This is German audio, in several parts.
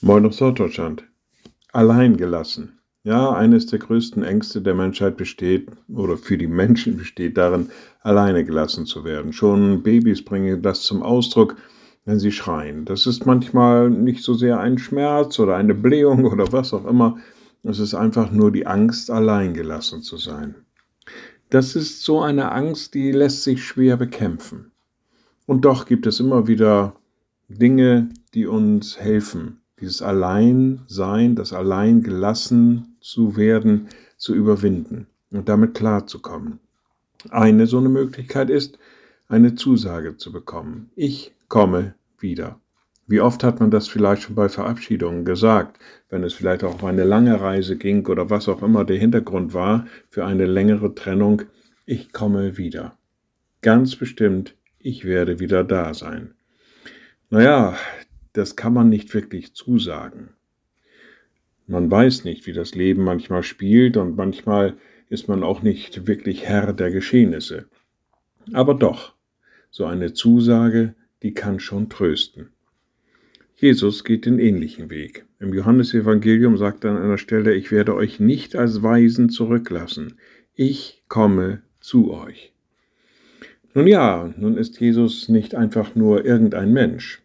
Moin aus Norddeutschland. Allein gelassen. Ja, eines der größten Ängste der Menschheit besteht, oder für die Menschen besteht darin, alleine gelassen zu werden. Schon Babys bringen das zum Ausdruck, wenn sie schreien. Das ist manchmal nicht so sehr ein Schmerz oder eine Blähung oder was auch immer. Es ist einfach nur die Angst, allein gelassen zu sein. Das ist so eine Angst, die lässt sich schwer bekämpfen. Und doch gibt es immer wieder Dinge, die uns helfen, dieses Alleinsein, das Allein gelassen zu werden, zu überwinden und damit klarzukommen. Eine so eine Möglichkeit ist, eine Zusage zu bekommen. Ich komme wieder. Wie oft hat man das vielleicht schon bei Verabschiedungen gesagt, wenn es vielleicht auch um eine lange Reise ging oder was auch immer der Hintergrund war für eine längere Trennung, ich komme wieder. Ganz bestimmt, ich werde wieder da sein. Naja, das kann man nicht wirklich zusagen. Man weiß nicht, wie das Leben manchmal spielt und manchmal ist man auch nicht wirklich Herr der Geschehnisse. Aber doch, so eine Zusage, die kann schon trösten. Jesus geht den ähnlichen Weg. Im Johannesevangelium sagt er an einer Stelle, ich werde euch nicht als Weisen zurücklassen, ich komme zu euch. Nun ja, nun ist Jesus nicht einfach nur irgendein Mensch.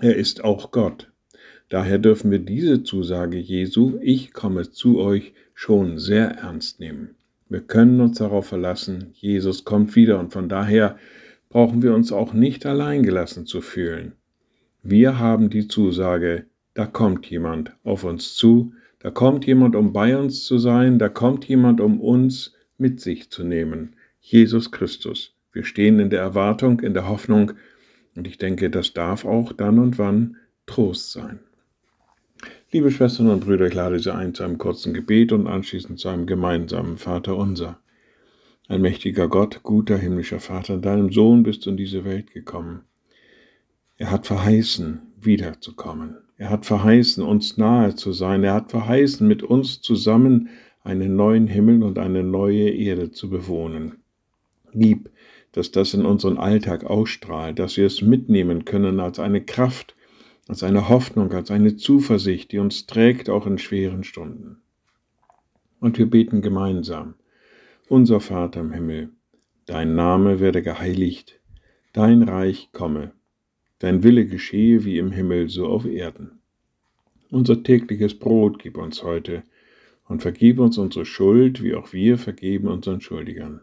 Er ist auch Gott. Daher dürfen wir diese Zusage Jesu, ich komme zu euch, schon sehr ernst nehmen. Wir können uns darauf verlassen, Jesus kommt wieder und von daher brauchen wir uns auch nicht alleingelassen zu fühlen. Wir haben die Zusage, da kommt jemand auf uns zu, da kommt jemand, um bei uns zu sein, da kommt jemand, um uns mit sich zu nehmen. Jesus Christus. Wir stehen in der Erwartung, in der Hoffnung, und ich denke, das darf auch dann und wann Trost sein. Liebe Schwestern und Brüder, ich lade Sie ein zu einem kurzen Gebet und anschließend zu einem gemeinsamen Vater unser. Ein mächtiger Gott, guter himmlischer Vater, deinem Sohn bist du in diese Welt gekommen. Er hat verheißen, wiederzukommen. Er hat verheißen, uns nahe zu sein. Er hat verheißen, mit uns zusammen einen neuen Himmel und eine neue Erde zu bewohnen. Gib, dass das in unseren Alltag ausstrahlt, dass wir es mitnehmen können als eine Kraft, als eine Hoffnung, als eine Zuversicht, die uns trägt auch in schweren Stunden. Und wir beten gemeinsam. Unser Vater im Himmel, dein Name werde geheiligt, dein Reich komme, dein Wille geschehe wie im Himmel so auf Erden. Unser tägliches Brot gib uns heute und vergib uns unsere Schuld, wie auch wir vergeben unseren Schuldigern